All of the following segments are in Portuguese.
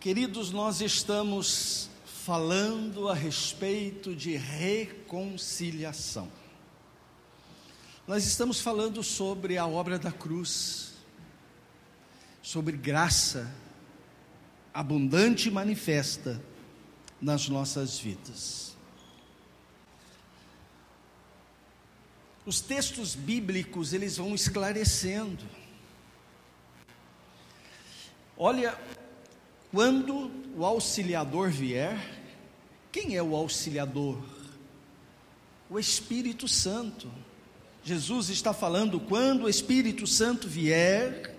Queridos, nós estamos falando a respeito de reconciliação. Nós estamos falando sobre a obra da cruz, sobre graça abundante e manifesta nas nossas vidas. Os textos bíblicos, eles vão esclarecendo. Olha, quando o auxiliador vier, quem é o auxiliador? O Espírito Santo. Jesus está falando: quando o Espírito Santo vier,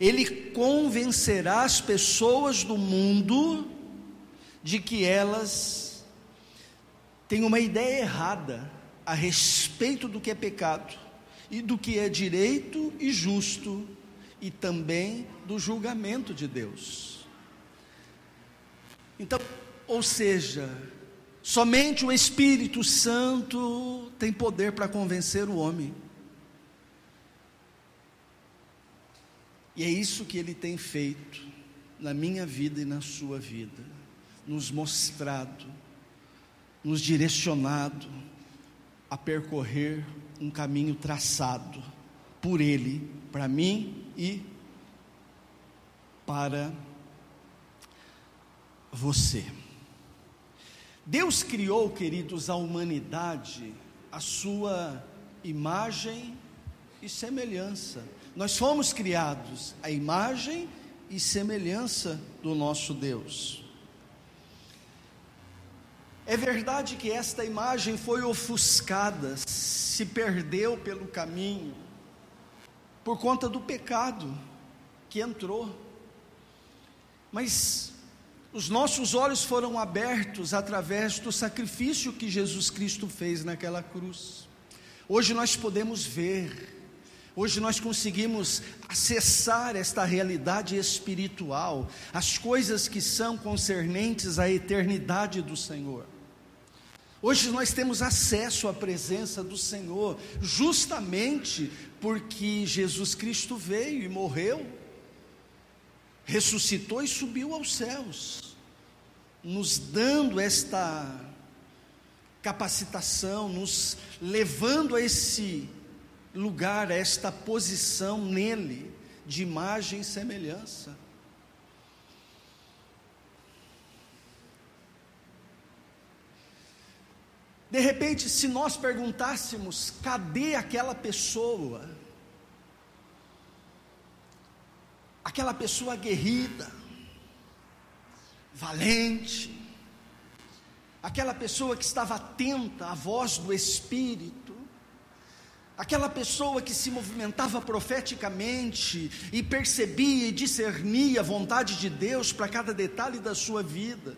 ele convencerá as pessoas do mundo de que elas têm uma ideia errada a respeito do que é pecado e do que é direito e justo e também do julgamento de Deus. Então, ou seja, somente o Espírito Santo tem poder para convencer o homem. E é isso que ele tem feito na minha vida e na sua vida, nos mostrado, nos direcionado a percorrer um caminho traçado por ele, para mim e para você. Deus criou, queridos, a humanidade, a sua imagem e semelhança. Nós fomos criados à imagem e semelhança do nosso Deus. É verdade que esta imagem foi ofuscada, se perdeu pelo caminho, por conta do pecado que entrou. Mas os nossos olhos foram abertos através do sacrifício que Jesus Cristo fez naquela cruz. Hoje nós podemos ver, hoje nós conseguimos acessar esta realidade espiritual, as coisas que são concernentes à eternidade do Senhor. Hoje nós temos acesso à presença do Senhor, justamente porque Jesus Cristo veio e morreu, ressuscitou e subiu aos céus nos dando esta capacitação, nos levando a esse lugar, a esta posição nele, de imagem e semelhança. De repente, se nós perguntássemos, cadê aquela pessoa? Aquela pessoa aguerrida, valente, aquela pessoa que estava atenta à voz do Espírito, aquela pessoa que se movimentava profeticamente e percebia e discernia a vontade de Deus para cada detalhe da sua vida,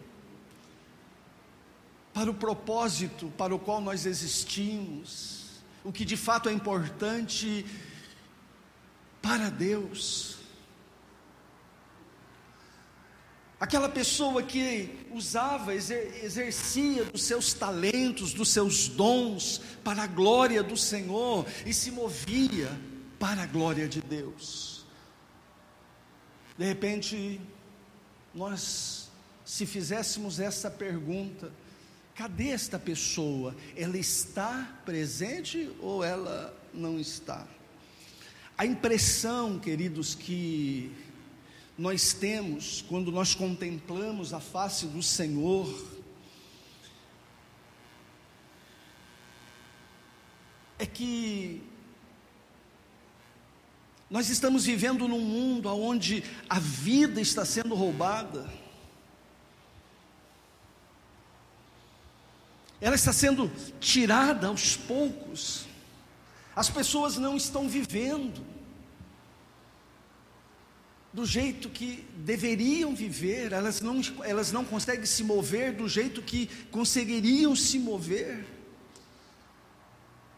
para o propósito para o qual nós existimos, o que de fato é importante para Deus. Aquela pessoa que usava, exercia dos seus talentos, dos seus dons para a glória do Senhor e se movia para a glória de Deus. De repente, nós, se fizéssemos essa pergunta, cadê esta pessoa? Ela está presente ou ela não está? A impressão, queridos, que nós temos quando nós contemplamos a face do Senhor. É que nós estamos vivendo num mundo onde a vida está sendo roubada, ela está sendo tirada aos poucos, as pessoas não estão vivendo do jeito que deveriam viver, elas não, elas não conseguem se mover do jeito que conseguiriam se mover.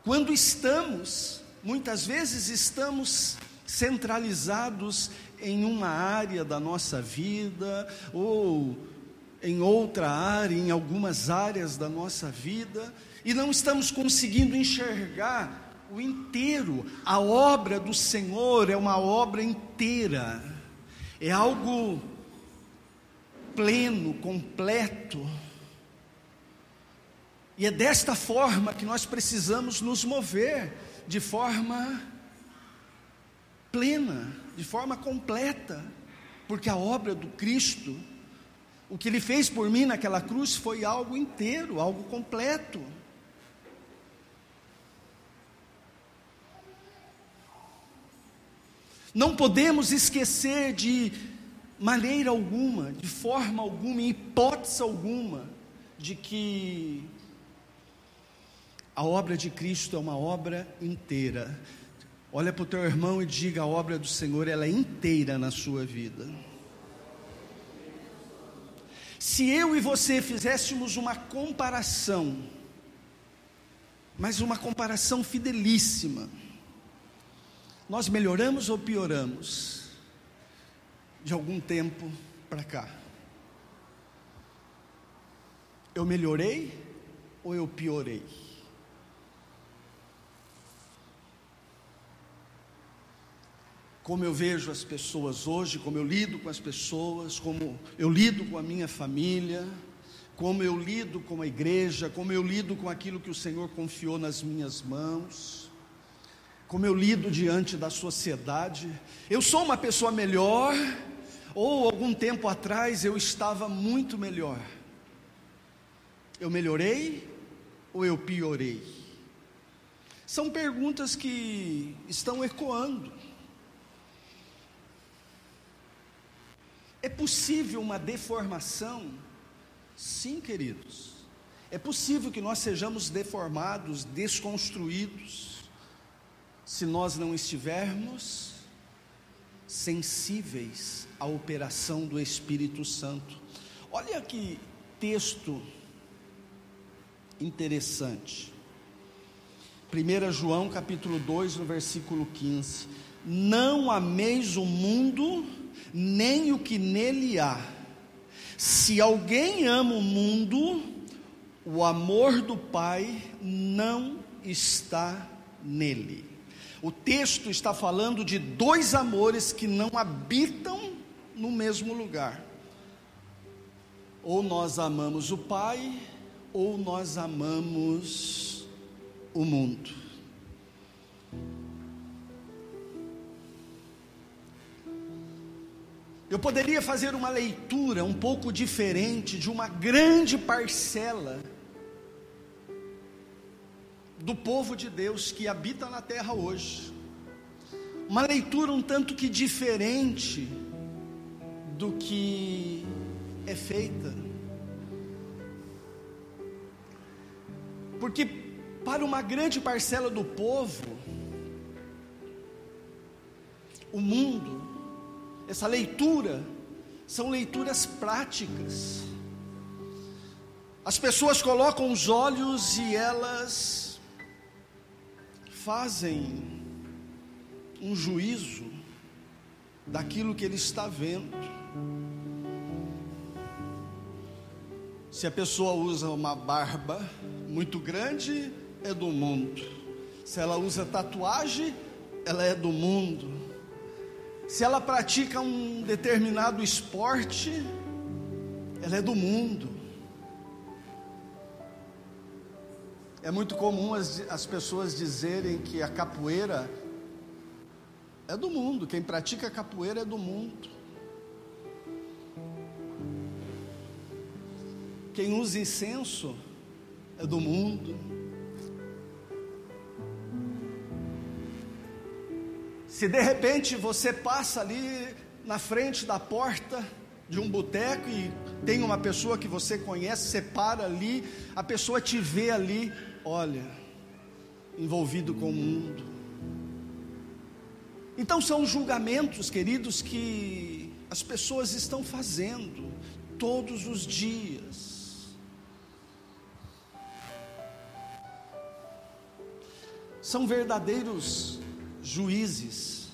Quando estamos, muitas vezes estamos centralizados em uma área da nossa vida, ou em outra área, em algumas áreas da nossa vida, e não estamos conseguindo enxergar o inteiro. A obra do Senhor é uma obra inteira é algo pleno, completo. E é desta forma que nós precisamos nos mover, de forma plena, de forma completa, porque a obra do Cristo, o que Ele fez por mim naquela cruz foi algo inteiro, algo completo. Não podemos esquecer de maneira alguma, de forma alguma, em hipótese alguma, de que a obra de Cristo é uma obra inteira. Olha para o teu irmão e diga: a obra do Senhor ela é inteira na sua vida. Se eu e você fizéssemos uma comparação, mas uma comparação fidelíssima, nós melhoramos ou pioramos de algum tempo para cá? Eu melhorei ou eu piorei? como eu vejo as pessoas hoje, como eu lido com as pessoas, como eu lido com a minha família, como eu lido com a igreja, como eu lido com aquilo que o Senhor confiou nas minhas mãos, como eu lido diante da sociedade. Eu sou uma pessoa melhor, ou algum tempo atrás eu estava muito melhor. Eu melhorei ou eu piorei? São perguntas que estão ecoando É possível uma deformação? Sim, queridos. É possível que nós sejamos deformados, desconstruídos, se nós não estivermos sensíveis à operação do Espírito Santo. Olha que texto interessante. 1 João capítulo 2, no versículo 15. Não ameis o mundo, nem o que nele há. Se alguém ama o mundo, o amor do Pai não está nele. O texto está falando de dois amores que não habitam no mesmo lugar. Ou nós amamos o Pai, ou nós amamos o mundo. Eu poderia fazer uma leitura um pouco diferente de uma grande parcela do povo de Deus que habita na terra hoje. Uma leitura um tanto que diferente do que é feita. Porque para uma grande parcela do povo, o mundo essa leitura são leituras práticas. As pessoas colocam os olhos e elas fazem um juízo daquilo que ele está vendo. Se a pessoa usa uma barba muito grande, é do mundo. Se ela usa tatuagem, ela é do mundo se ela pratica um determinado esporte, ela é do mundo. É muito comum as, as pessoas dizerem que a capoeira é do mundo, quem pratica capoeira é do mundo. Quem usa incenso é do mundo. Se de repente você passa ali na frente da porta de um boteco e tem uma pessoa que você conhece, você para ali, a pessoa te vê ali, olha, envolvido com o mundo. Então são julgamentos, queridos, que as pessoas estão fazendo todos os dias. São verdadeiros juízes.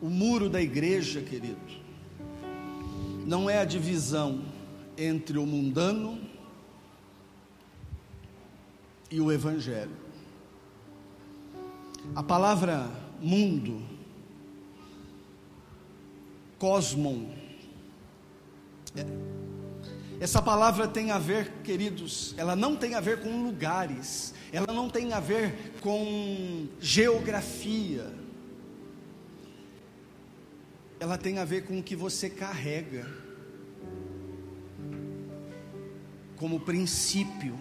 O muro da igreja, querido, não é a divisão entre o mundano e o evangelho. A palavra mundo cosmon. É. Essa palavra tem a ver, queridos, ela não tem a ver com lugares, ela não tem a ver com geografia, ela tem a ver com o que você carrega como princípio.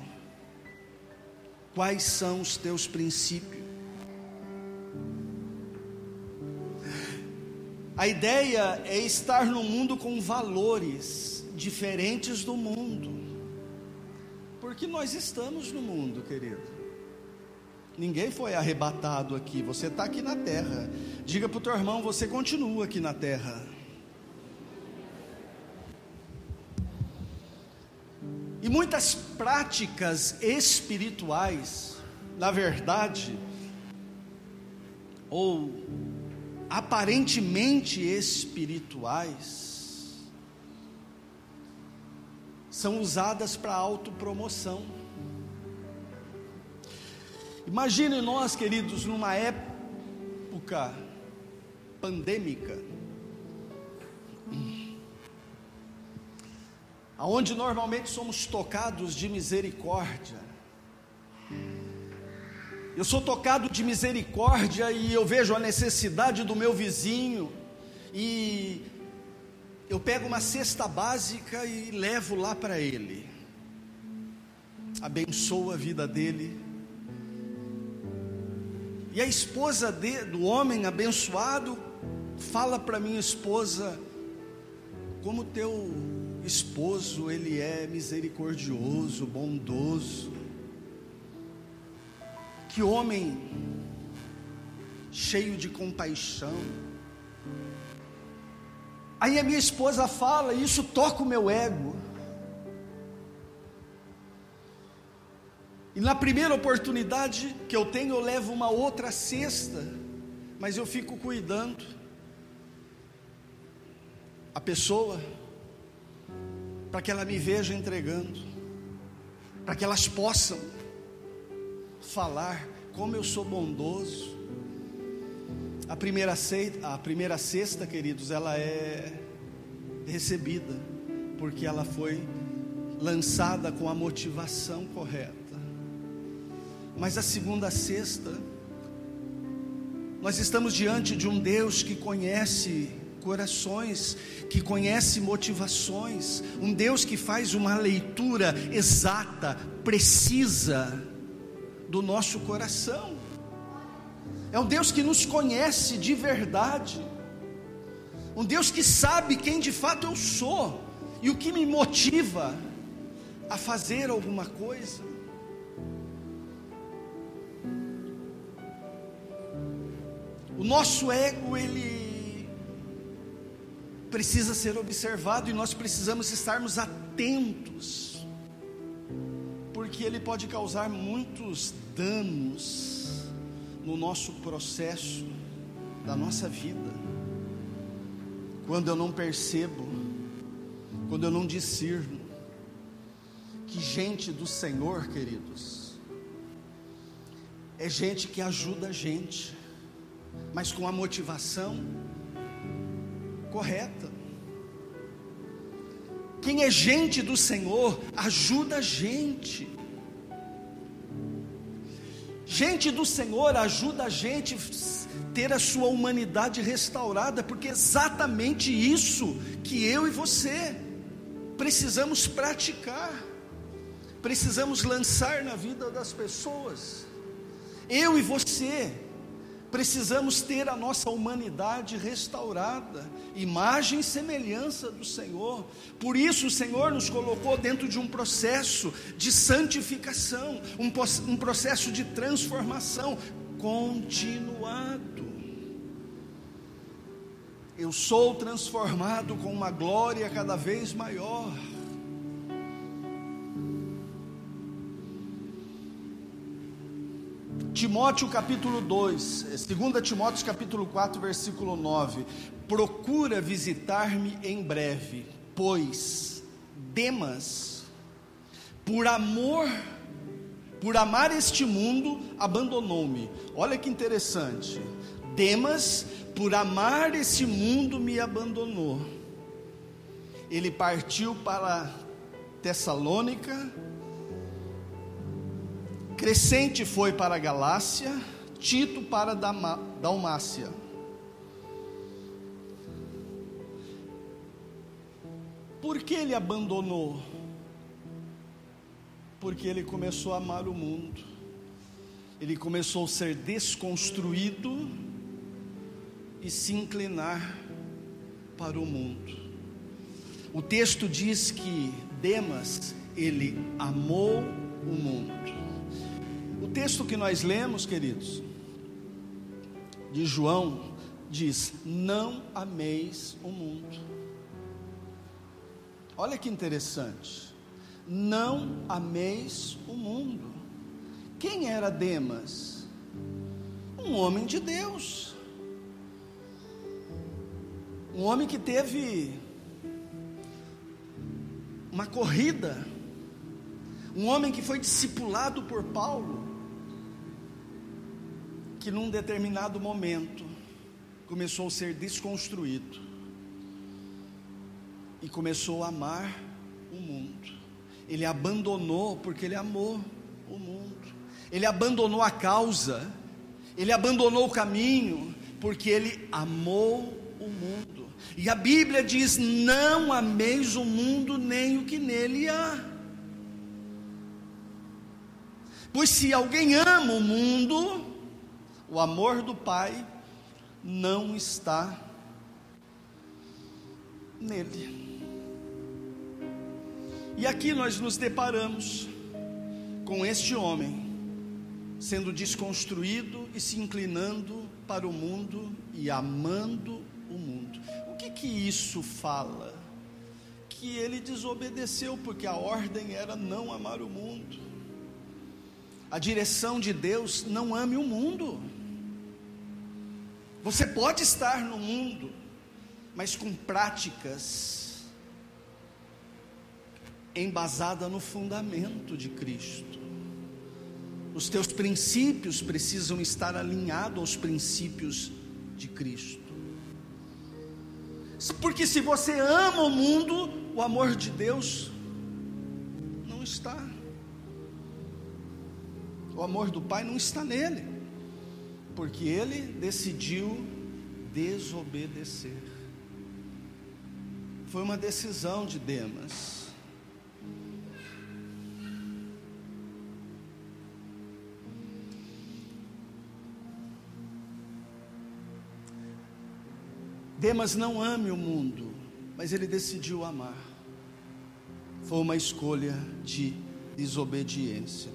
Quais são os teus princípios? A ideia é estar no mundo com valores diferentes do mundo, porque nós estamos no mundo, querido. Ninguém foi arrebatado aqui, você está aqui na terra. Diga para o teu irmão: você continua aqui na terra. E muitas práticas espirituais, na verdade, ou aparentemente espirituais, são usadas para autopromoção. Imagine nós, queridos, numa época pandêmica, aonde normalmente somos tocados de misericórdia. Eu sou tocado de misericórdia e eu vejo a necessidade do meu vizinho e eu pego uma cesta básica e levo lá para ele. Abençoo a vida dele e a esposa de, do homem abençoado fala para minha esposa como teu esposo ele é misericordioso, bondoso. Que homem cheio de compaixão. Aí a minha esposa fala, e isso toca o meu ego. E na primeira oportunidade que eu tenho, eu levo uma outra cesta, mas eu fico cuidando. A pessoa, para que ela me veja entregando, para que elas possam falar como eu sou bondoso. A primeira, ceita, a primeira cesta, queridos, ela é recebida, porque ela foi lançada com a motivação correta. Mas a segunda sexta, nós estamos diante de um Deus que conhece corações, que conhece motivações, um Deus que faz uma leitura exata, precisa do nosso coração. É um Deus que nos conhece de verdade. Um Deus que sabe quem de fato eu sou e o que me motiva a fazer alguma coisa. O nosso ego, ele precisa ser observado e nós precisamos estarmos atentos, porque ele pode causar muitos danos no nosso processo da nossa vida. Quando eu não percebo, quando eu não discerno, que gente do Senhor, queridos, é gente que ajuda a gente mas com a motivação correta. Quem é gente do Senhor, ajuda a gente. Gente do Senhor ajuda a gente ter a sua humanidade restaurada, porque é exatamente isso que eu e você precisamos praticar, precisamos lançar na vida das pessoas. Eu e você Precisamos ter a nossa humanidade restaurada, imagem e semelhança do Senhor. Por isso, o Senhor nos colocou dentro de um processo de santificação, um, um processo de transformação continuado. Eu sou transformado com uma glória cada vez maior. Timóteo capítulo 2, 2 Timóteo capítulo 4, versículo 9: Procura visitar-me em breve, pois Demas, por amor, por amar este mundo, abandonou-me. Olha que interessante. Demas, por amar esse mundo me abandonou. Ele partiu para Tessalônica, Crescente foi para a Galácia, Tito para Dalmácia. Por que ele abandonou? Porque ele começou a amar o mundo, ele começou a ser desconstruído e se inclinar para o mundo. O texto diz que Demas, ele amou o mundo. O texto que nós lemos, queridos, de João, diz: Não ameis o mundo. Olha que interessante. Não ameis o mundo. Quem era Demas? Um homem de Deus. Um homem que teve uma corrida. Um homem que foi discipulado por Paulo. Que num determinado momento começou a ser desconstruído e começou a amar o mundo. Ele abandonou porque ele amou o mundo. Ele abandonou a causa, ele abandonou o caminho porque ele amou o mundo. E a Bíblia diz: Não ameis o mundo nem o que nele há. Pois se alguém ama o mundo, o amor do Pai não está nele. E aqui nós nos deparamos com este homem sendo desconstruído e se inclinando para o mundo e amando o mundo. O que que isso fala? Que ele desobedeceu porque a ordem era não amar o mundo. A direção de Deus não ame o mundo. Você pode estar no mundo, mas com práticas embasada no fundamento de Cristo. Os teus princípios precisam estar alinhados aos princípios de Cristo. Porque se você ama o mundo, o amor de Deus não está. O amor do Pai não está nele, porque ele decidiu desobedecer. Foi uma decisão de Demas. Demas não ame o mundo, mas ele decidiu amar. Foi uma escolha de desobediência.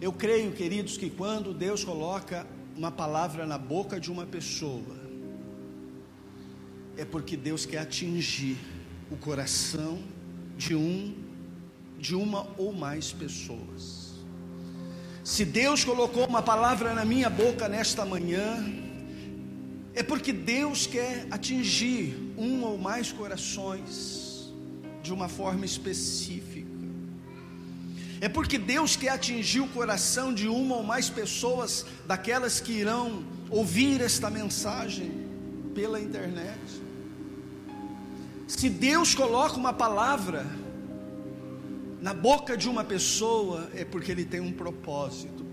Eu creio, queridos, que quando Deus coloca uma palavra na boca de uma pessoa, é porque Deus quer atingir o coração de um, de uma ou mais pessoas. Se Deus colocou uma palavra na minha boca nesta manhã, é porque Deus quer atingir um ou mais corações de uma forma específica. É porque Deus quer atingir o coração de uma ou mais pessoas, daquelas que irão ouvir esta mensagem pela internet. Se Deus coloca uma palavra na boca de uma pessoa, é porque Ele tem um propósito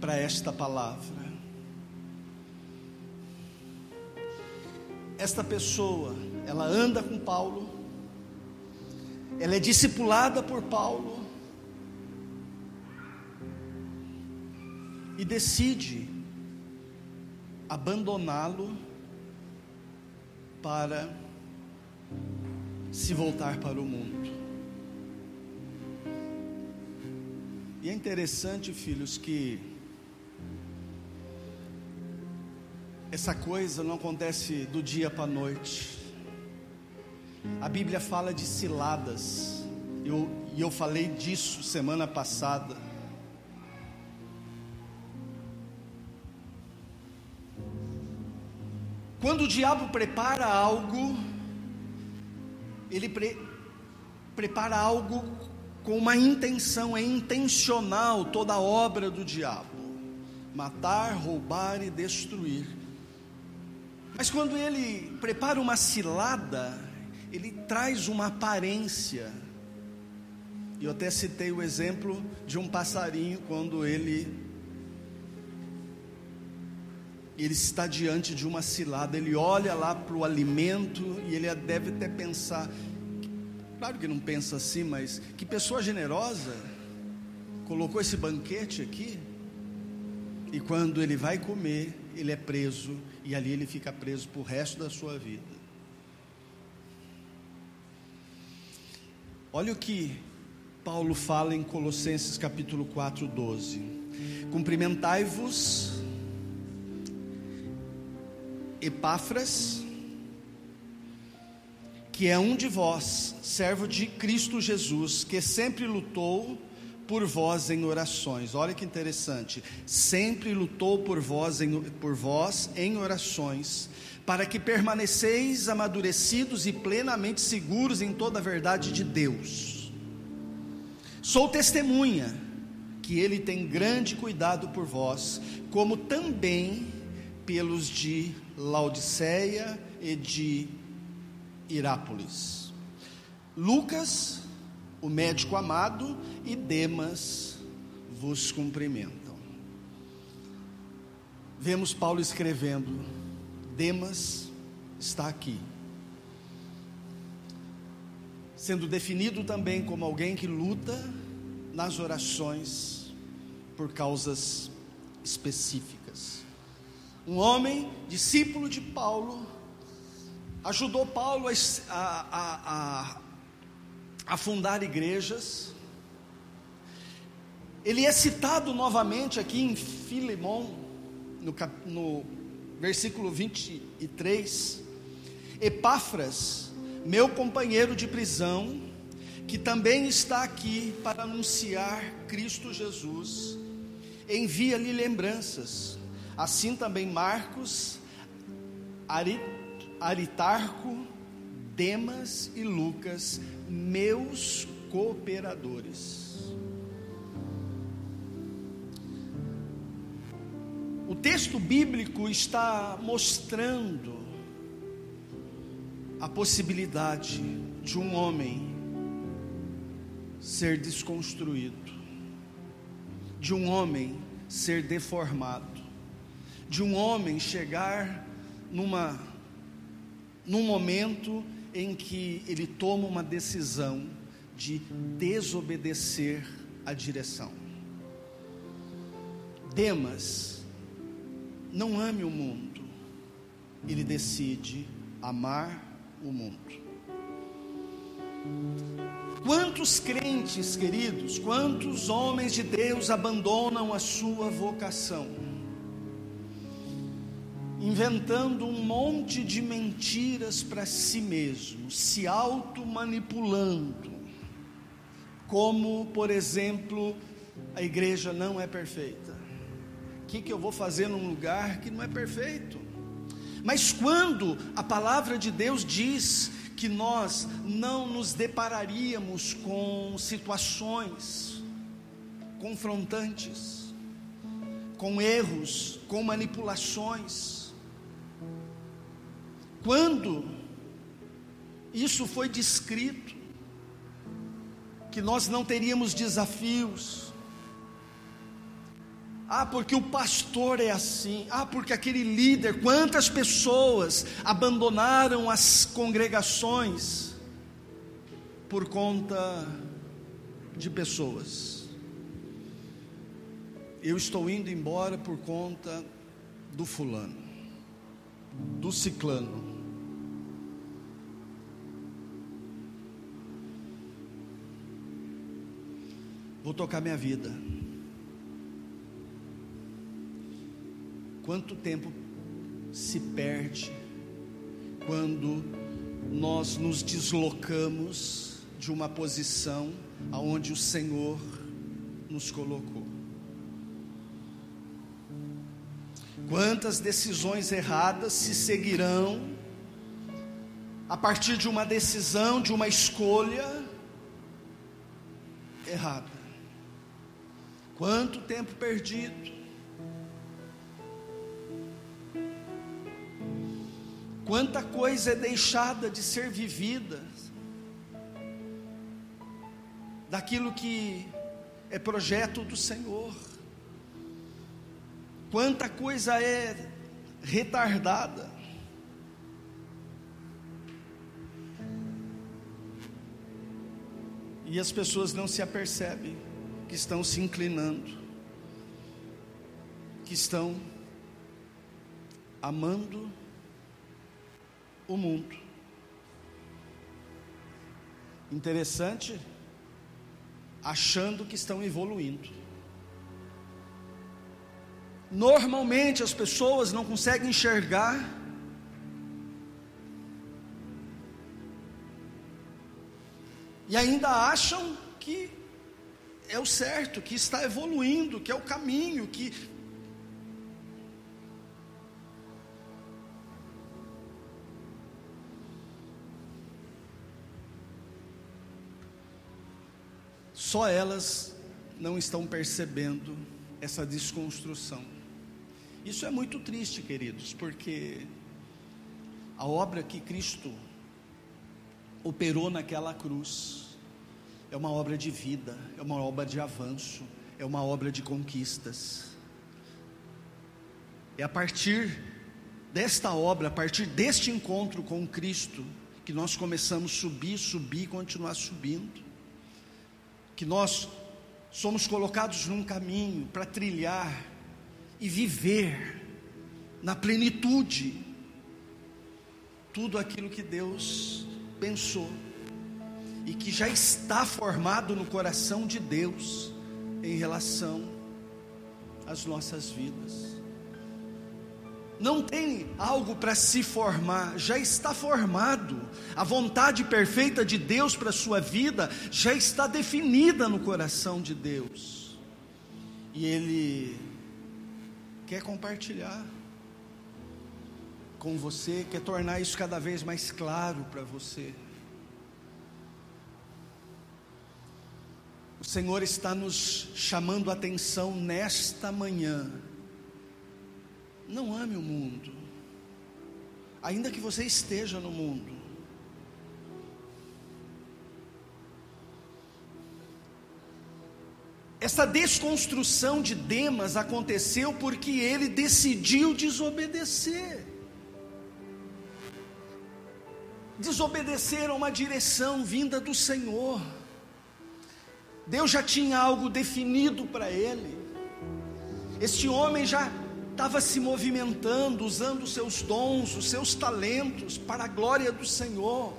para esta palavra. esta pessoa, ela anda com Paulo, ela é discipulada por Paulo e decide abandoná-lo para se voltar para o mundo. E é interessante, filhos, que Essa coisa não acontece do dia para a noite. A Bíblia fala de ciladas, eu, e eu falei disso semana passada. Quando o diabo prepara algo, ele pre, prepara algo com uma intenção, é intencional toda a obra do diabo: matar, roubar e destruir. Mas quando ele prepara uma cilada, ele traz uma aparência. Eu até citei o exemplo de um passarinho quando ele ele está diante de uma cilada, ele olha lá para o alimento e ele deve até pensar, claro que não pensa assim, mas que pessoa generosa colocou esse banquete aqui, e quando ele vai comer, ele é preso, e ali ele fica preso para o resto da sua vida. Olha o que Paulo fala em Colossenses capítulo 4, 12: Cumprimentai-vos Epáfras, que é um de vós, servo de Cristo Jesus, que sempre lutou por vós em orações. Olha que interessante. Sempre lutou por vós em, por vós em orações, para que permaneceis amadurecidos e plenamente seguros em toda a verdade de Deus. Sou testemunha que ele tem grande cuidado por vós, como também pelos de Laodiceia e de Irápolis. Lucas, o médico amado, e Demas vos cumprimentam. Vemos Paulo escrevendo: Demas está aqui. Sendo definido também como alguém que luta nas orações por causas específicas um homem, discípulo de Paulo, ajudou Paulo a, a, a, a fundar igrejas. Ele é citado novamente aqui em Filemon, no, no versículo 23. Epáfras, meu companheiro de prisão, que também está aqui para anunciar Cristo Jesus, envia-lhe lembranças Assim também Marcos, Aritarco, Demas e Lucas, meus cooperadores. O texto bíblico está mostrando a possibilidade de um homem ser desconstruído, de um homem ser deformado de um homem chegar numa num momento em que ele toma uma decisão de desobedecer a direção. Demas não ame o mundo, ele decide amar o mundo. Quantos crentes, queridos, quantos homens de Deus abandonam a sua vocação? Inventando um monte de mentiras para si mesmo, se auto-manipulando, como, por exemplo, a igreja não é perfeita. O que, que eu vou fazer num lugar que não é perfeito? Mas quando a palavra de Deus diz que nós não nos depararíamos com situações confrontantes, com erros, com manipulações, quando isso foi descrito, que nós não teríamos desafios, ah, porque o pastor é assim. Ah, porque aquele líder. Quantas pessoas abandonaram as congregações por conta de pessoas? Eu estou indo embora por conta do fulano, do ciclano. Vou tocar minha vida. Quanto tempo se perde quando nós nos deslocamos de uma posição aonde o Senhor nos colocou? Quantas decisões erradas se seguirão a partir de uma decisão, de uma escolha errada? Quanto tempo perdido. Quanta coisa é deixada de ser vivida, daquilo que é projeto do Senhor. Quanta coisa é retardada. E as pessoas não se apercebem que estão se inclinando, que estão amando o mundo. Interessante, achando que estão evoluindo. Normalmente as pessoas não conseguem enxergar e ainda acham que é o certo, que está evoluindo, que é o caminho, que Só elas não estão percebendo essa desconstrução. Isso é muito triste, queridos, porque a obra que Cristo operou naquela cruz é uma obra de vida, é uma obra de avanço, é uma obra de conquistas. É a partir desta obra, a partir deste encontro com Cristo, que nós começamos a subir, subir e continuar subindo. Que nós somos colocados num caminho para trilhar e viver na plenitude tudo aquilo que Deus pensou e que já está formado no coração de Deus em relação às nossas vidas. Não tem algo para se formar, já está formado. A vontade perfeita de Deus para a sua vida já está definida no coração de Deus. E Ele quer compartilhar com você, quer tornar isso cada vez mais claro para você. O Senhor está nos chamando a atenção nesta manhã. Não ame o mundo, ainda que você esteja no mundo. Essa desconstrução de Demas aconteceu porque ele decidiu desobedecer. Desobedecer a uma direção vinda do Senhor. Deus já tinha algo definido para ele. Este homem já estava se movimentando, usando os seus dons, os seus talentos para a glória do Senhor.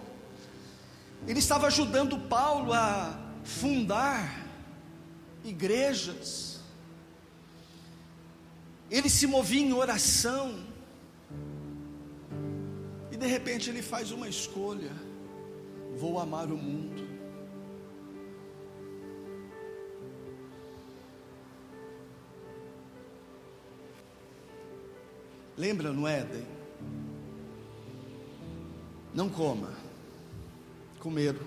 Ele estava ajudando Paulo a fundar igrejas. Ele se movia em oração. E de repente ele faz uma escolha: vou amar o mundo. Lembra no Éden? Não coma. Comeram.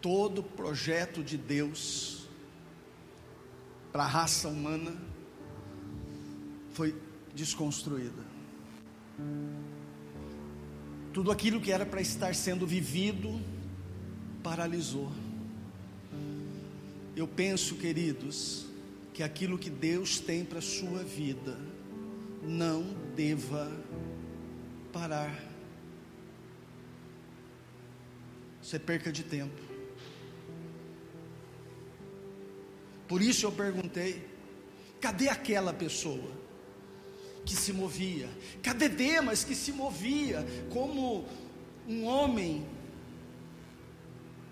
Todo projeto de Deus para a raça humana foi desconstruída. Tudo aquilo que era para estar sendo vivido paralisou. Eu penso, queridos, que aquilo que Deus tem para a sua vida não deva parar. Você perca de tempo. Por isso eu perguntei: cadê aquela pessoa que se movia? Cadê Demas que se movia como um homem,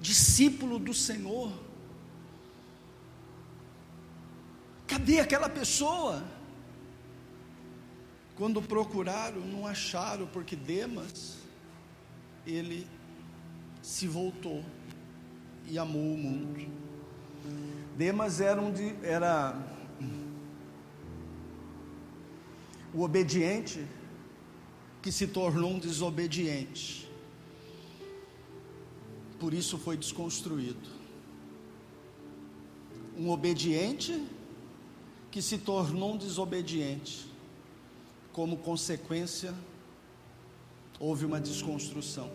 discípulo do Senhor? Cadê aquela pessoa? Quando procuraram, não acharam, porque Demas, ele se voltou e amou o mundo. Demas era, um de, era o obediente que se tornou um desobediente. Por isso foi desconstruído. Um obediente que se tornou um desobediente como consequência houve uma desconstrução.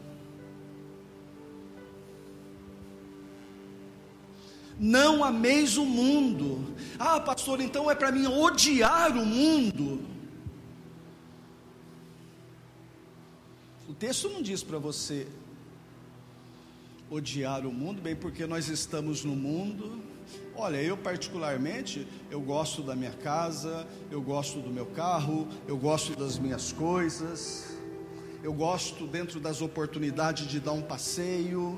Não ameis o mundo. Ah, pastor, então é para mim odiar o mundo. O texto não diz para você odiar o mundo, bem porque nós estamos no mundo. Olha, eu particularmente, eu gosto da minha casa, eu gosto do meu carro, eu gosto das minhas coisas, eu gosto dentro das oportunidades de dar um passeio,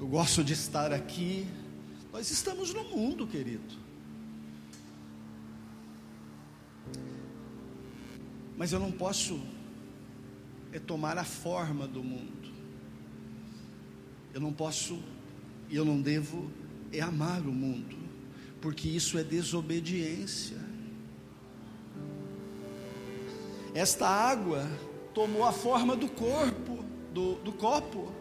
eu gosto de estar aqui. Nós estamos no mundo, querido. Mas eu não posso é tomar a forma do mundo. Eu não posso e eu não devo é amar o mundo, porque isso é desobediência. Esta água tomou a forma do corpo, do, do copo.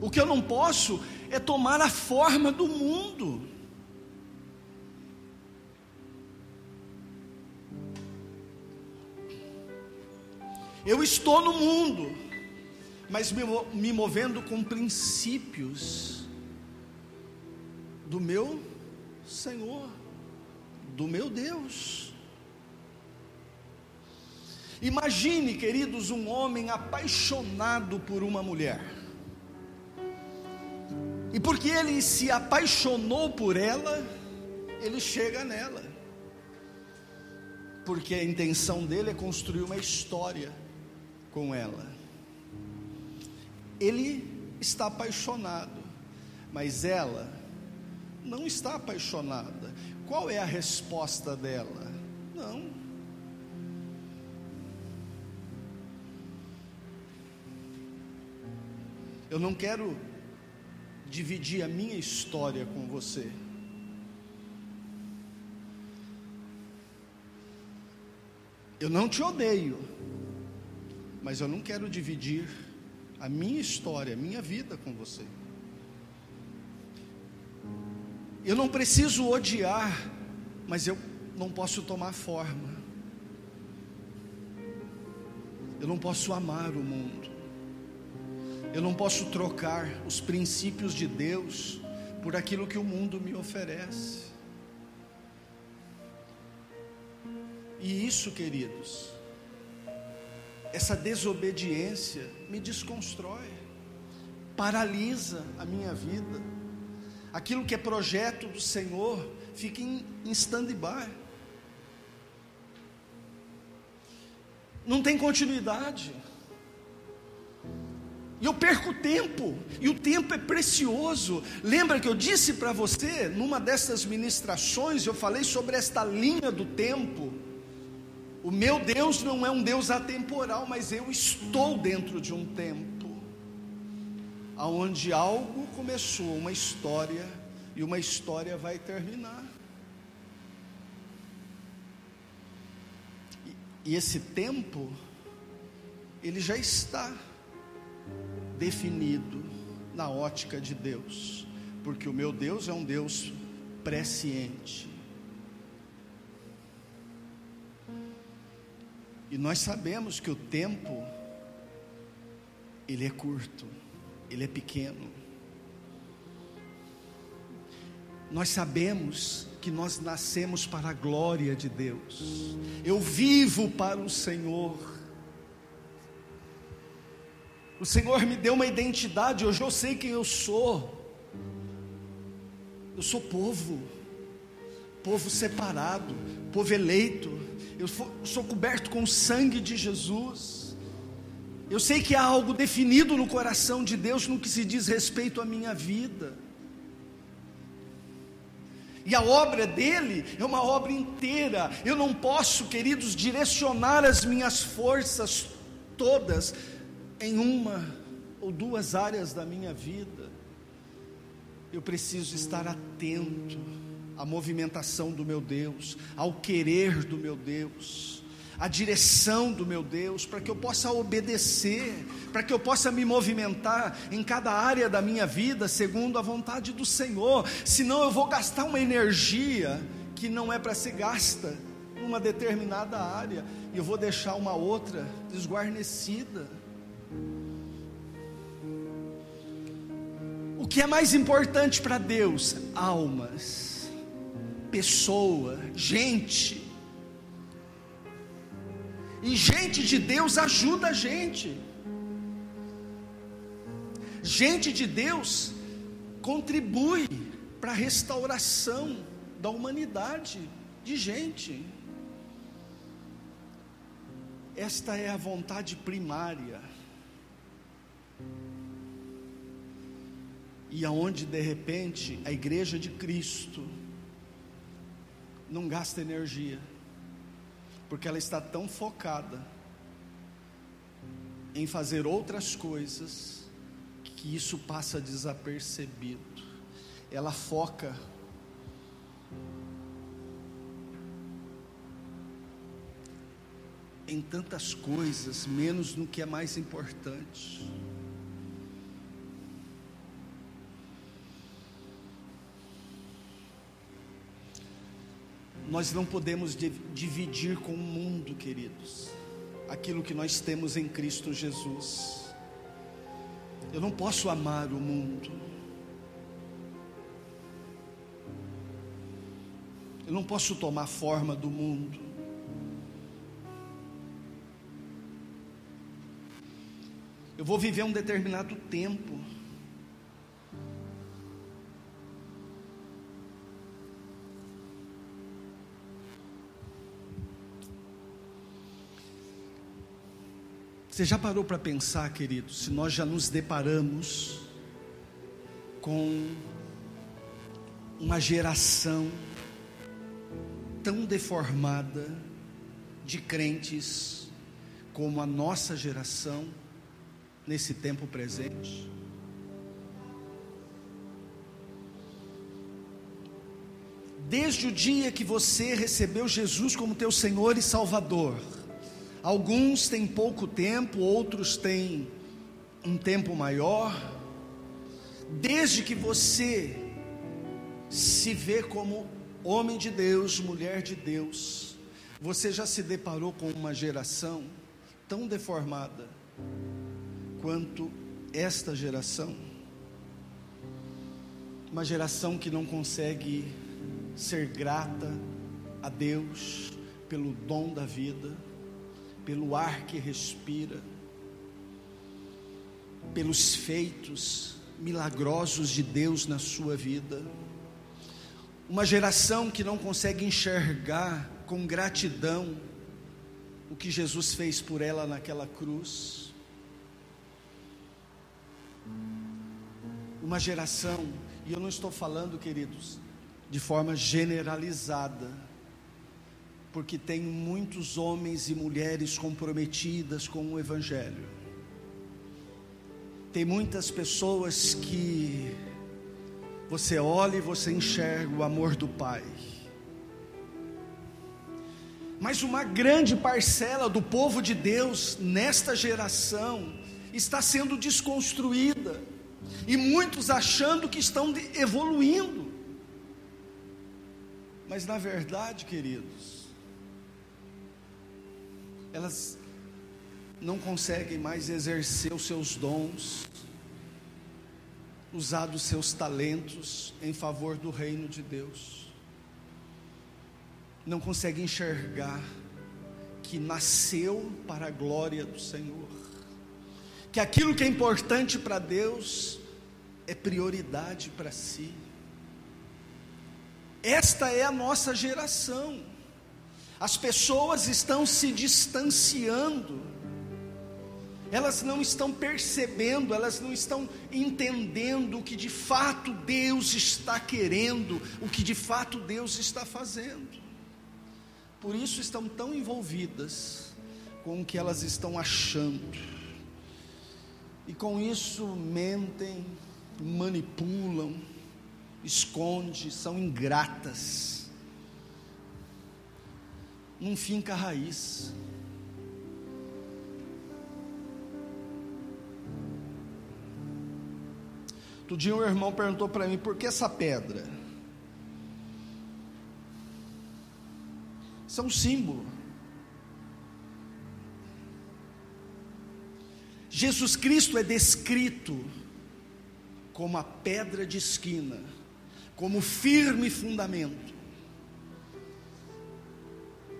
O que eu não posso é tomar a forma do mundo. Eu estou no mundo, mas me, movendo com princípios do meu Senhor, do meu Deus. Imagine, queridos, um homem apaixonado por uma mulher. E porque ele se apaixonou por ela, ele chega nela. Porque a intenção dele é construir uma história com ela. Ele está apaixonado, mas ela não está apaixonada. Qual é a resposta dela? Não. Eu não quero dividir a minha história com você. Eu não te odeio mas eu não quero dividir a minha história, a minha vida com você. Eu não preciso odiar, mas eu não posso tomar forma. Eu não posso amar o mundo. Eu não posso trocar os princípios de Deus por aquilo que o mundo me oferece. E isso, queridos, essa desobediência me desconstrói, paralisa a minha vida. Aquilo que é projeto do Senhor fica em, em stand-by. Não tem continuidade. E eu perco tempo, e o tempo é precioso. Lembra que eu disse para você, numa dessas ministrações, eu falei sobre esta linha do tempo. O meu Deus não é um Deus atemporal, mas eu estou dentro de um tempo aonde algo começou, uma história e uma história vai terminar. E, e esse tempo ele já está definido na ótica de Deus, porque o meu Deus é um Deus presciente. E nós sabemos que o tempo ele é curto, ele é pequeno. Nós sabemos que nós nascemos para a glória de Deus. Eu vivo para o Senhor. O Senhor me deu uma identidade, hoje eu sei quem eu sou. Eu sou povo, povo separado, povo eleito eu sou coberto com o sangue de Jesus. Eu sei que há algo definido no coração de Deus no que se diz respeito à minha vida. E a obra dele é uma obra inteira. Eu não posso, queridos, direcionar as minhas forças todas em uma ou duas áreas da minha vida. Eu preciso estar atento a movimentação do meu Deus, ao querer do meu Deus, a direção do meu Deus, para que eu possa obedecer, para que eu possa me movimentar em cada área da minha vida segundo a vontade do Senhor, senão eu vou gastar uma energia que não é para ser gasta numa determinada área e eu vou deixar uma outra desguarnecida. O que é mais importante para Deus? Almas, pessoa, gente. E gente de Deus ajuda a gente. Gente de Deus contribui para a restauração da humanidade de gente. Esta é a vontade primária. E aonde de repente a igreja de Cristo não gasta energia, porque ela está tão focada em fazer outras coisas que isso passa desapercebido. Ela foca em tantas coisas, menos no que é mais importante. Nós não podemos dividir com o mundo, queridos, aquilo que nós temos em Cristo Jesus. Eu não posso amar o mundo. Eu não posso tomar forma do mundo. Eu vou viver um determinado tempo. Você já parou para pensar, querido, se nós já nos deparamos com uma geração tão deformada de crentes como a nossa geração? nesse tempo presente. Desde o dia que você recebeu Jesus como teu Senhor e Salvador, alguns têm pouco tempo, outros têm um tempo maior. Desde que você se vê como homem de Deus, mulher de Deus, você já se deparou com uma geração tão deformada quanto esta geração, uma geração que não consegue ser grata a Deus pelo dom da vida, pelo ar que respira, pelos feitos milagrosos de Deus na sua vida. Uma geração que não consegue enxergar com gratidão o que Jesus fez por ela naquela cruz. uma geração, e eu não estou falando, queridos, de forma generalizada, porque tem muitos homens e mulheres comprometidas com o Evangelho. Tem muitas pessoas que você olha e você enxerga o amor do Pai. Mas uma grande parcela do povo de Deus nesta geração está sendo desconstruída e muitos achando que estão evoluindo. Mas na verdade, queridos, elas não conseguem mais exercer os seus dons, usar os seus talentos em favor do reino de Deus. Não conseguem enxergar que nasceu para a glória do Senhor, que aquilo que é importante para Deus é prioridade para si. Esta é a nossa geração. As pessoas estão se distanciando, elas não estão percebendo, elas não estão entendendo o que de fato Deus está querendo, o que de fato Deus está fazendo. Por isso estão tão envolvidas com o que elas estão achando, e com isso mentem, manipulam, esconde, são ingratas. Não finca a raiz. Outro dia um irmão perguntou para mim, por que essa pedra? São símbolo. Jesus Cristo é descrito como a pedra de esquina, como firme fundamento.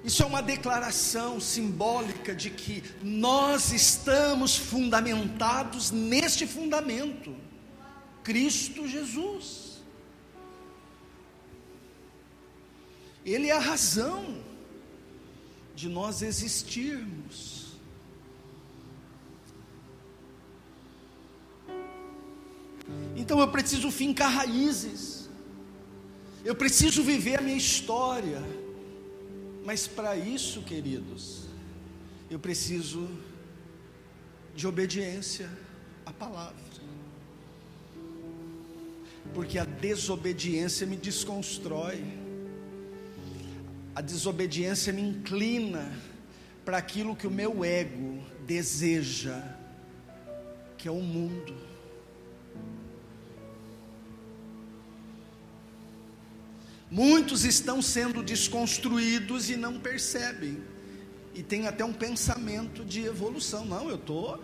Isso é uma declaração simbólica de que nós estamos fundamentados neste fundamento, Cristo Jesus. Ele é a razão de nós existirmos. Então eu preciso fincar raízes, eu preciso viver a minha história, mas para isso, queridos, eu preciso de obediência à palavra, porque a desobediência me desconstrói, a desobediência me inclina para aquilo que o meu ego deseja, que é o mundo. Muitos estão sendo desconstruídos e não percebem. E tem até um pensamento de evolução. Não, eu estou.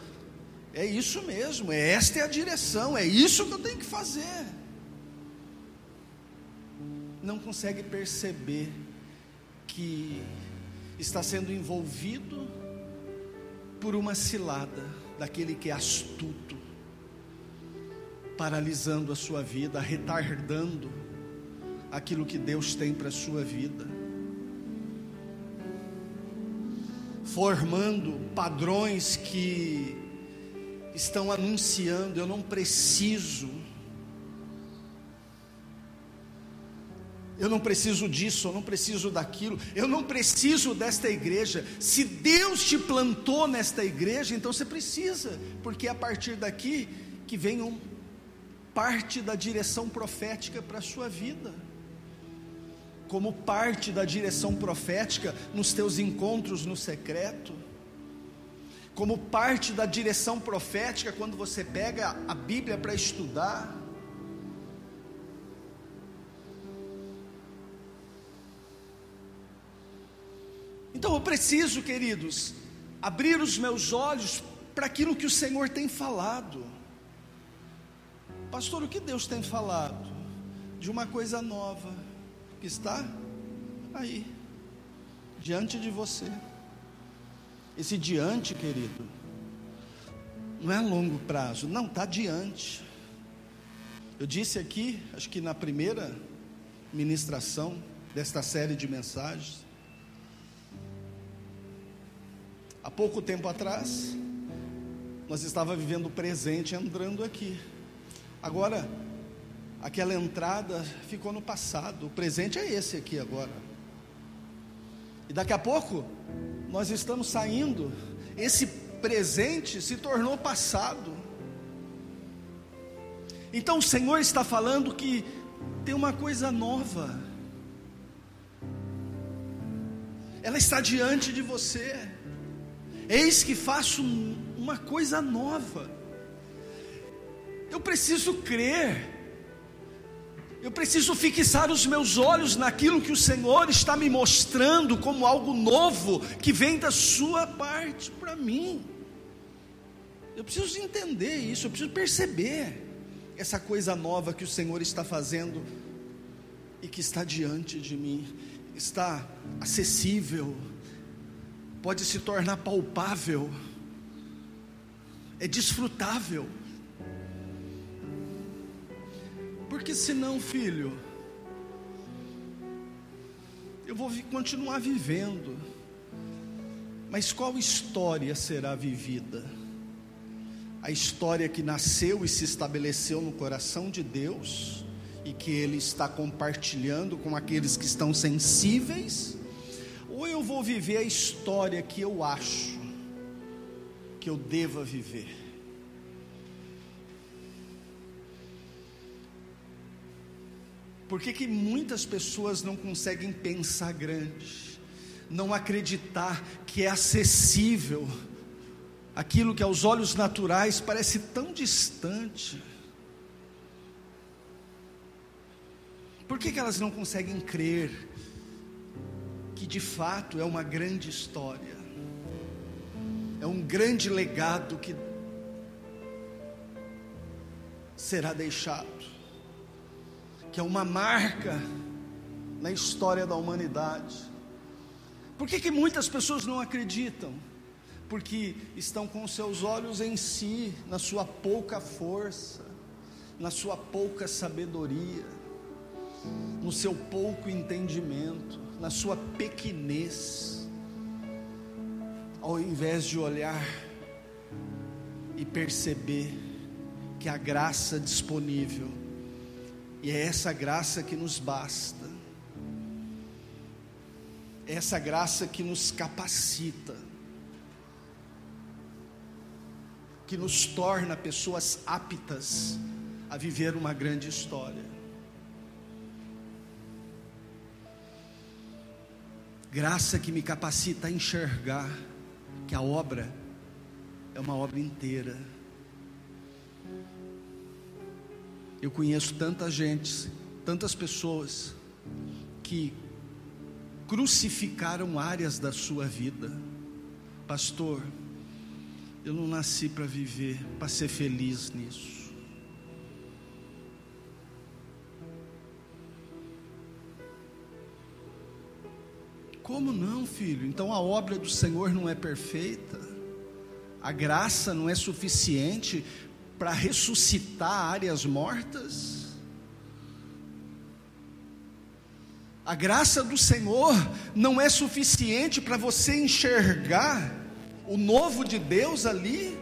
É isso mesmo, é esta é a direção, é isso que eu tenho que fazer. Não consegue perceber que está sendo envolvido por uma cilada daquele que é astuto, paralisando a sua vida, retardando aquilo que Deus tem para a sua vida, formando padrões que estão anunciando: eu não preciso, eu não preciso disso, eu não preciso daquilo, eu não preciso desta igreja. Se Deus te plantou nesta igreja, então você precisa, porque é a partir daqui que vem um, parte da direção profética para a sua vida como parte da direção profética nos teus encontros no secreto, como parte da direção profética quando você pega a Bíblia para estudar. Então eu preciso, queridos, abrir os meus olhos para aquilo que o Senhor tem falado. Pastor, o que Deus tem falado? De uma coisa nova que está aí, diante de você. Esse diante, querido, não é a longo prazo, não, está diante. Eu disse aqui, acho que na primeira ministração desta série de mensagens, há pouco tempo atrás, nós estávamos vivendo o presente entrando aqui. Agora, Aquela entrada ficou no passado, o presente é esse aqui agora. E daqui a pouco, nós estamos saindo, esse presente se tornou passado. Então o Senhor está falando que tem uma coisa nova, ela está diante de você. Eis que faço uma coisa nova. Eu preciso crer eu preciso fixar os meus olhos naquilo que o Senhor está me mostrando como algo novo que vem da Sua parte para mim. Eu preciso entender isso, eu preciso perceber essa coisa nova que o Senhor está fazendo e que está diante de mim, está acessível, pode se tornar palpável, é desfrutável. Porque senão, filho, eu vou continuar vivendo. Mas qual história será vivida? A história que nasceu e se estabeleceu no coração de Deus e que Ele está compartilhando com aqueles que estão sensíveis? Ou eu vou viver a história que eu acho que eu deva viver? Por que, que muitas pessoas não conseguem pensar grande, não acreditar que é acessível aquilo que aos olhos naturais parece tão distante? Por que, que elas não conseguem crer que de fato é uma grande história, é um grande legado que será deixado, que é uma marca na história da humanidade. Por que, que muitas pessoas não acreditam? Porque estão com seus olhos em si, na sua pouca força, na sua pouca sabedoria, no seu pouco entendimento, na sua pequenez, ao invés de olhar e perceber que a graça disponível, e é essa graça que nos basta, é essa graça que nos capacita, que nos torna pessoas aptas a viver uma grande história. Graça que me capacita a enxergar que a obra é uma obra inteira. Eu conheço tanta gente, tantas pessoas que crucificaram áreas da sua vida. Pastor, eu não nasci para viver, para ser feliz nisso. Como não, filho? Então a obra do Senhor não é perfeita? A graça não é suficiente para ressuscitar áreas mortas? A graça do Senhor não é suficiente para você enxergar o novo de Deus ali?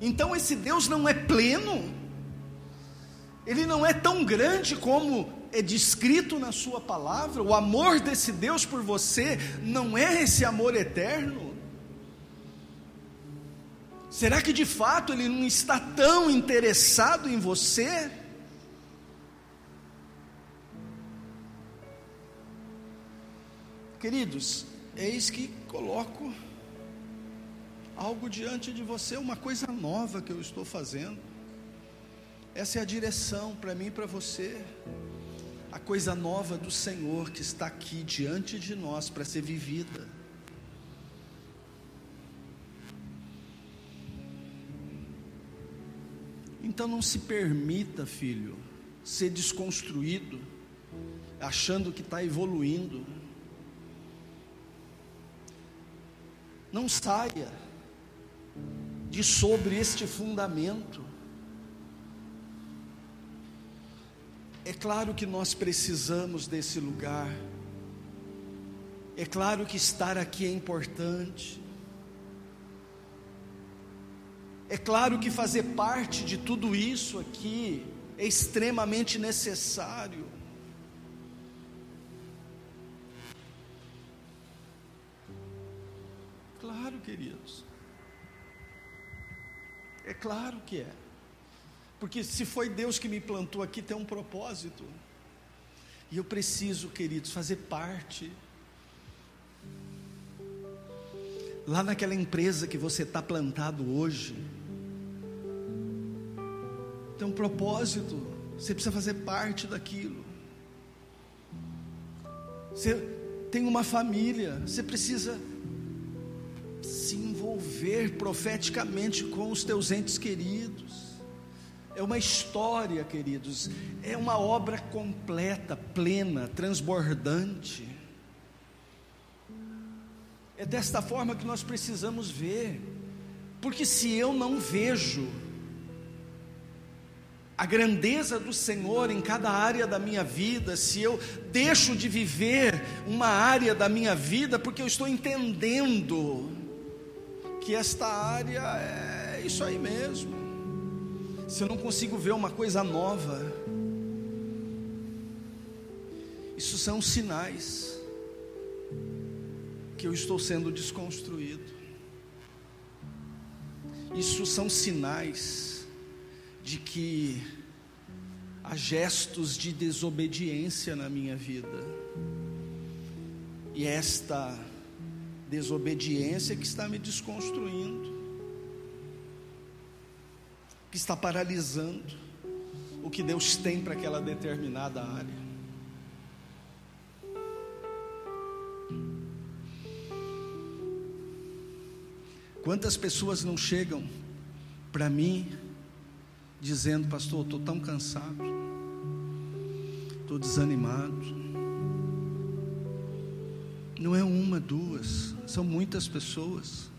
Então esse Deus não é pleno? Ele não é tão grande como é descrito na Sua palavra, o amor desse Deus por você não é esse amor eterno? Será que de fato Ele não está tão interessado em você? Queridos, eis que coloco algo diante de você, uma coisa nova que eu estou fazendo. Essa é a direção para mim e para você a coisa nova do Senhor que está aqui diante de nós para ser vivida. Então não se permita, filho, ser desconstruído, achando que está evoluindo. Não saia de sobre este fundamento. É claro que nós precisamos desse lugar. É claro que estar aqui é importante. É claro que fazer parte de tudo isso aqui é extremamente necessário. Claro, queridos. É claro que é. Porque se foi Deus que me plantou aqui, tem um propósito. E eu preciso, queridos, fazer parte. Lá naquela empresa que você está plantado hoje, tem um propósito. Você precisa fazer parte daquilo. Você tem uma família, você precisa se envolver profeticamente com os teus entes queridos é uma história, queridos, é uma obra completa, plena, transbordante. É desta forma que nós precisamos ver, porque se eu não vejo a grandeza do Senhor em cada área da minha vida, se eu deixo de viver uma área da minha vida, porque eu estou entendendo que esta área é isso aí mesmo se eu não consigo ver uma coisa nova, isso são sinais que eu estou sendo desconstruído. Isso são sinais de que há gestos de desobediência na minha vida. E é esta desobediência que está me desconstruindo, que está paralisando o que Deus tem para aquela determinada área. Quantas pessoas não chegam para mim dizendo, pastor, estou tão cansado, estou desanimado. Não é uma, duas, são muitas pessoas.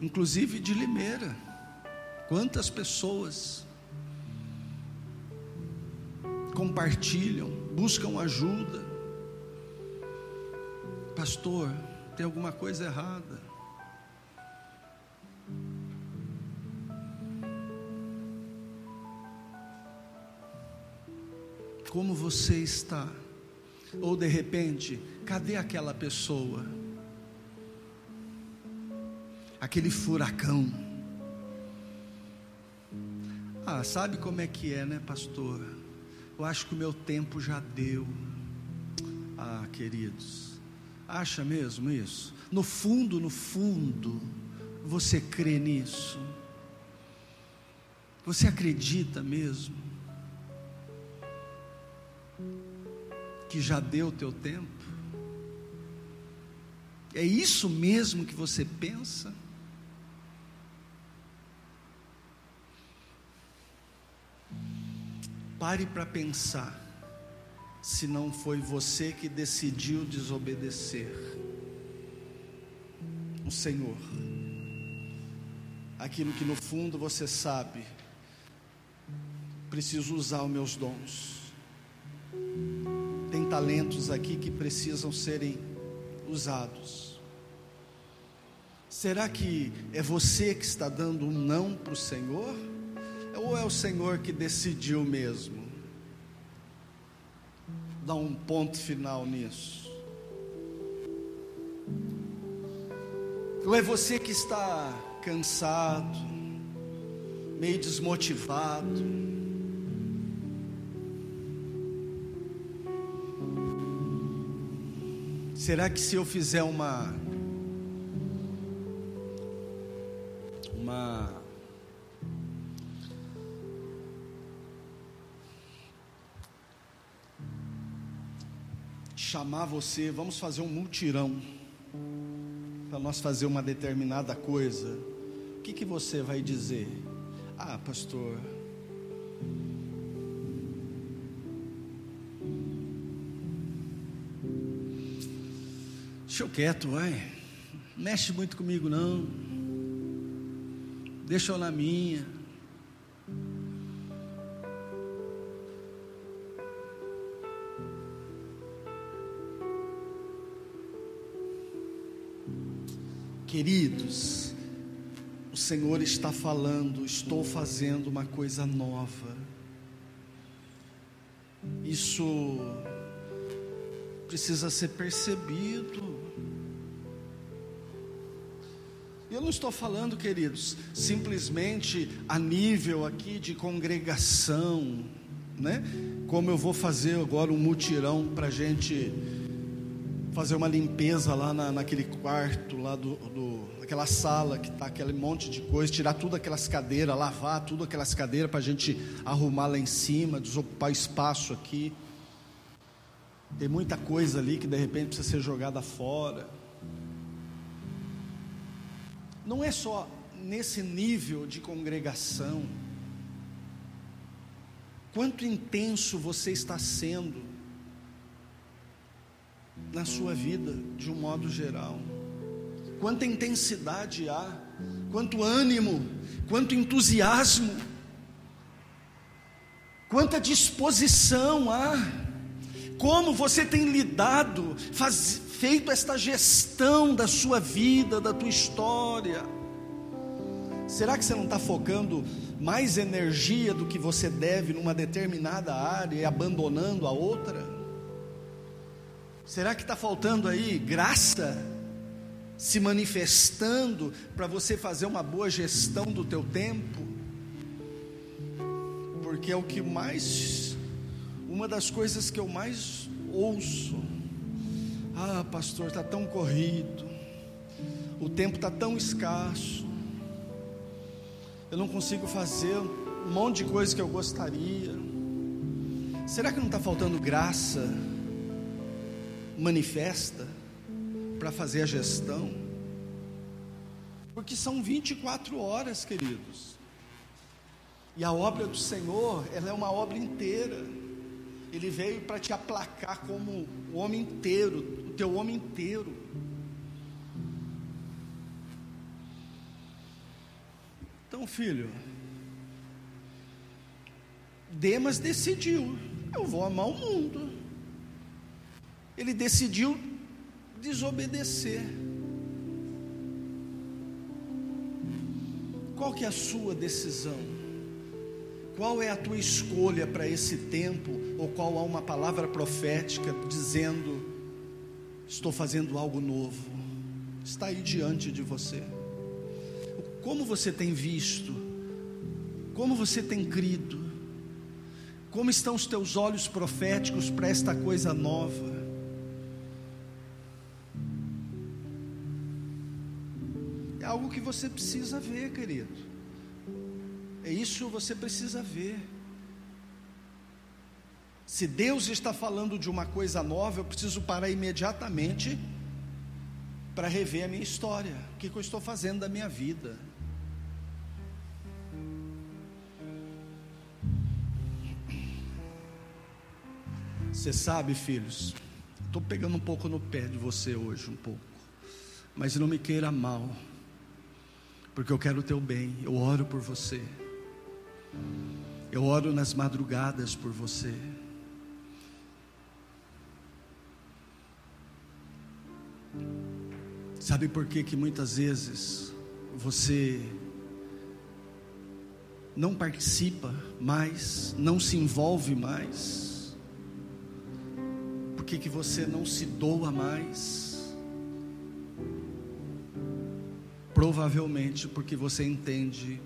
Inclusive de Limeira. Quantas pessoas compartilham, buscam ajuda. Pastor, tem alguma coisa errada. Como você está? Ou de repente, cadê aquela pessoa? Aquele furacão. Ah, sabe como é que é, né, pastor? Eu acho que o meu tempo já deu. Ah, queridos, acha mesmo isso? No fundo, no fundo, você crê nisso? Você acredita mesmo? Que já deu o teu tempo? É isso mesmo que você pensa? Pare para pensar se não foi você que decidiu desobedecer o Senhor. Aquilo que no fundo você sabe, preciso usar os meus dons tem talentos aqui que precisam serem usados. Será que é você que está dando um não para o Senhor? Ou é o Senhor que decidiu mesmo? Dar um ponto final nisso. Ou é você que está cansado, meio desmotivado? Será que se eu fizer uma uma chamar você, vamos fazer um multirão para nós fazer uma determinada coisa. O que que você vai dizer? Ah, pastor, Deixa eu quieto, vai. Mexe muito comigo não. Deixa eu na minha. Queridos, o Senhor está falando, estou fazendo uma coisa nova. Isso precisa ser percebido. Eu não estou falando, queridos, simplesmente a nível aqui de congregação, né? Como eu vou fazer agora um mutirão para gente fazer uma limpeza lá na, naquele quarto, lá do, do naquela sala que está aquele monte de coisa, tirar tudo aquelas cadeiras, lavar tudo aquelas cadeiras para a gente arrumar lá em cima, desocupar espaço aqui. Tem muita coisa ali que de repente precisa ser jogada fora não é só nesse nível de congregação. Quanto intenso você está sendo na sua vida, de um modo geral. Quanta intensidade há, quanto ânimo, quanto entusiasmo, quanta disposição há. Como você tem lidado, faz, feito esta gestão da sua vida, da tua história? Será que você não está focando mais energia do que você deve numa determinada área e abandonando a outra? Será que está faltando aí graça se manifestando para você fazer uma boa gestão do teu tempo? Porque é o que mais, uma das coisas que eu mais ouço ah, pastor, está tão corrido, o tempo está tão escasso, eu não consigo fazer um monte de coisa que eu gostaria. Será que não está faltando graça manifesta para fazer a gestão. Porque são 24 horas, queridos. E a obra do Senhor, ela é uma obra inteira. Ele veio para te aplacar como o homem inteiro, o teu homem inteiro. Então, filho, Demas decidiu: eu vou amar o mundo. Ele decidiu desobedecer. Qual que é a sua decisão? Qual é a tua escolha para esse tempo? Ou qual há uma palavra profética dizendo: Estou fazendo algo novo? Está aí diante de você. Como você tem visto? Como você tem crido? Como estão os teus olhos proféticos para esta coisa nova? É algo que você precisa ver, querido. É isso você precisa ver. Se Deus está falando de uma coisa nova, eu preciso parar imediatamente para rever a minha história. O que, que eu estou fazendo da minha vida? Você sabe, filhos, estou pegando um pouco no pé de você hoje, um pouco, mas não me queira mal, porque eu quero o teu bem, eu oro por você, eu oro nas madrugadas por você. Sabe por que que muitas vezes você não participa mais, não se envolve mais? que, que você não se doa mais? Provavelmente porque você entende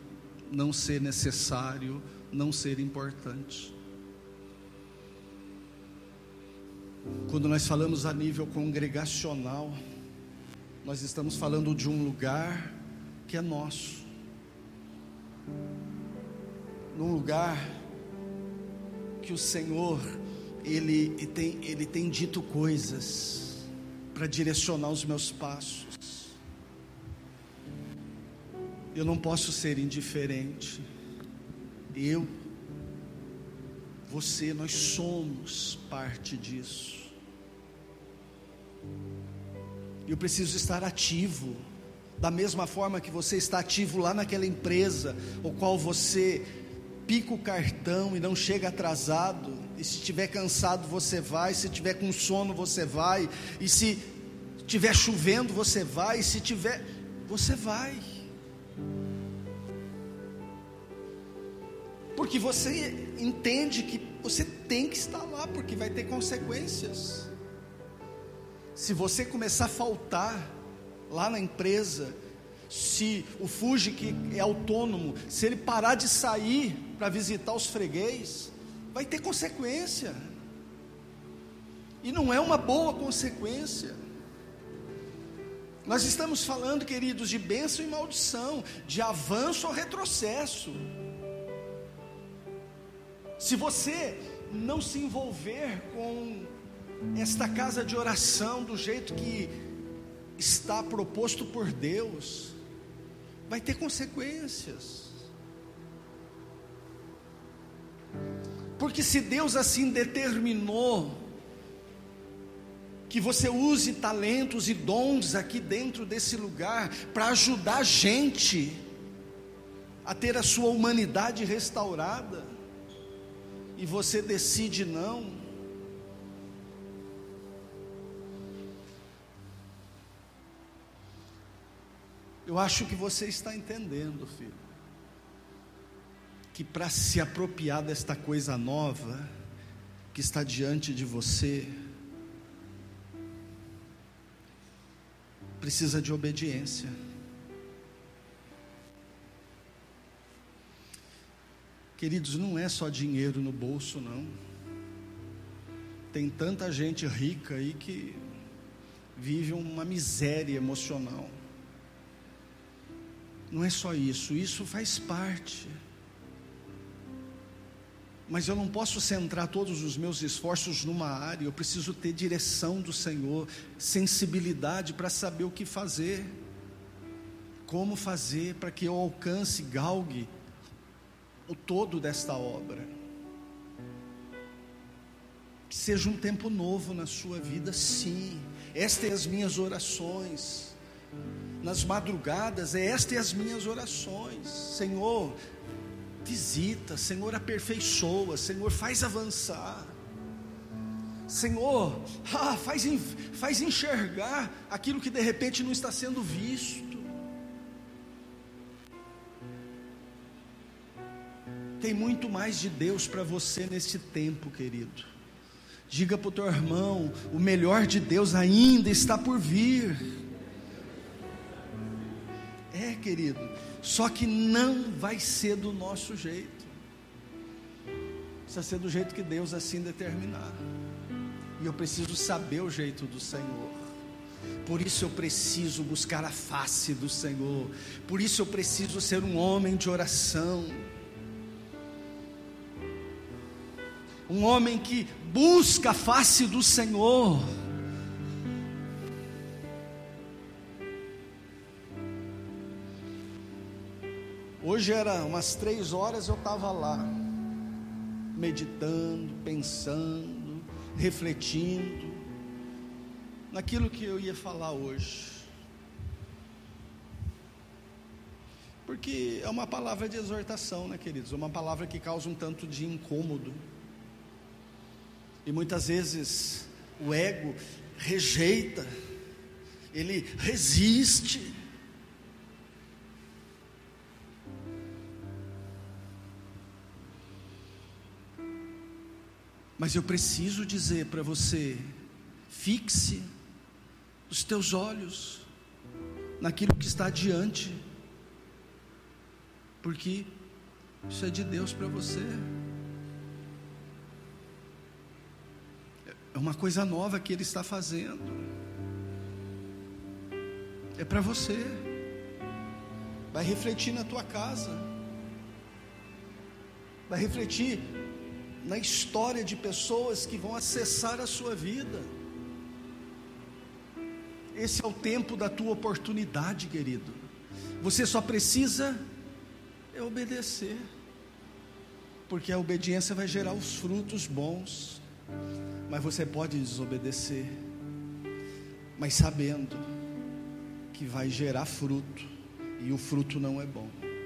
não ser necessário, não ser importante. Quando nós falamos a nível congregacional, nós estamos falando de um lugar que é nosso, num lugar que o Senhor ele tem, ele tem dito coisas para direcionar os meus passos. Eu não posso ser indiferente. Eu, você, nós somos parte disso. Eu preciso estar ativo, da mesma forma que você está ativo lá naquela empresa, o qual você pica o cartão e não chega atrasado. E se estiver cansado, você vai. Se tiver com sono, você vai. E se estiver chovendo, você vai. E se tiver, você vai. Porque você entende que você tem que estar lá, porque vai ter consequências. Se você começar a faltar lá na empresa, se o Fuji que é autônomo, se ele parar de sair para visitar os freguês, vai ter consequência. E não é uma boa consequência. Nós estamos falando, queridos, de bênção e maldição, de avanço ou retrocesso. Se você não se envolver com esta casa de oração do jeito que está proposto por Deus, vai ter consequências. Porque se Deus assim determinou, que você use talentos e dons aqui dentro desse lugar para ajudar a gente a ter a sua humanidade restaurada, e você decide não, Eu acho que você está entendendo, filho, que para se apropriar desta coisa nova que está diante de você, precisa de obediência. Queridos, não é só dinheiro no bolso, não. Tem tanta gente rica aí que vive uma miséria emocional. Não é só isso, isso faz parte. mas eu não posso centrar todos os meus esforços numa área, eu preciso ter direção do Senhor, sensibilidade para saber o que fazer, como fazer para que eu alcance, galgue o todo desta obra. Que seja um tempo novo na sua vida, sim. Estas são as minhas orações. Nas madrugadas, é estas as minhas orações. Senhor, visita, Senhor, aperfeiçoa, Senhor, faz avançar. Senhor, ah, faz, faz enxergar aquilo que de repente não está sendo visto. Tem muito mais de Deus para você nesse tempo, querido. Diga para o teu irmão: o melhor de Deus ainda está por vir. É, querido, só que não vai ser do nosso jeito, precisa ser do jeito que Deus assim determinar. E eu preciso saber o jeito do Senhor. Por isso eu preciso buscar a face do Senhor. Por isso eu preciso ser um homem de oração. Um homem que busca a face do Senhor. Hoje era umas três horas, eu estava lá, meditando, pensando, refletindo, naquilo que eu ia falar hoje. Porque é uma palavra de exortação, né, queridos? É uma palavra que causa um tanto de incômodo. E muitas vezes o ego rejeita, ele resiste. Mas eu preciso dizer para você: fixe os teus olhos naquilo que está diante, porque isso é de Deus para você. É uma coisa nova que Ele está fazendo. É para você. Vai refletir na tua casa. Vai refletir na história de pessoas que vão acessar a sua vida. Esse é o tempo da tua oportunidade, querido. Você só precisa é obedecer. Porque a obediência vai gerar os frutos bons. Mas você pode desobedecer, mas sabendo que vai gerar fruto, e o fruto não é bom.